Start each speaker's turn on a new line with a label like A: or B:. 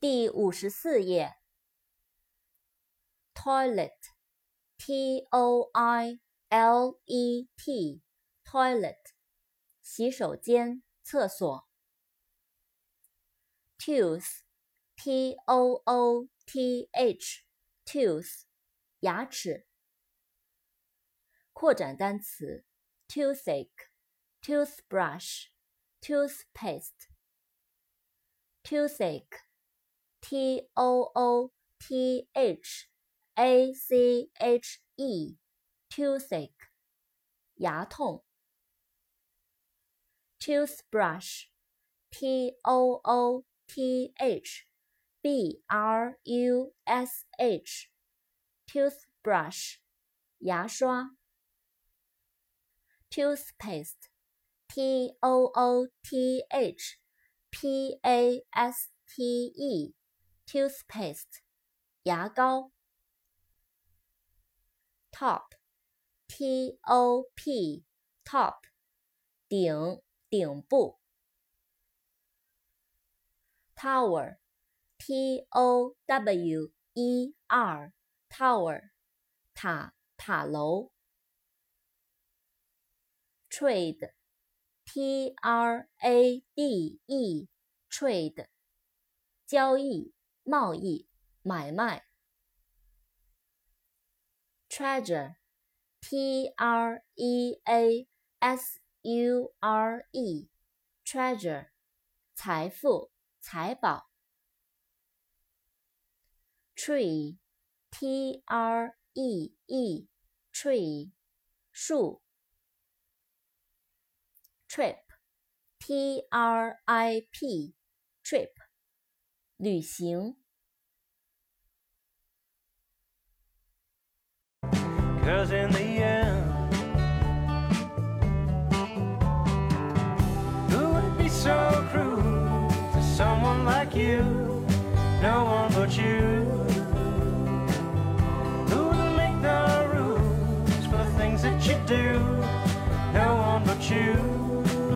A: 第五十四页。toilet，t o i l e t，toilet，洗手间、厕所。tooth，t o o t h，tooth，牙齿。扩展单词，toothache，toothbrush，toothpaste，toothache。toothache，t o o t h a c h e，toothache，牙痛。toothbrush，t o o t h b r u s h，toothbrush，牙刷。toothpaste，t o o t h p a s t e，toothpaste，牙膏。top，t o p，top，顶，顶部。tower，t o w e r，tower，塔，塔楼。trade，t r a d e，trade，交易、 贸易、买卖。treasure，t r e a s u r e，treasure，财富、财宝。tree，t r e e，tree，树。trip，t r i p，trip，旅行。Cause in the end, who would be so cruel to someone like you? No one but you.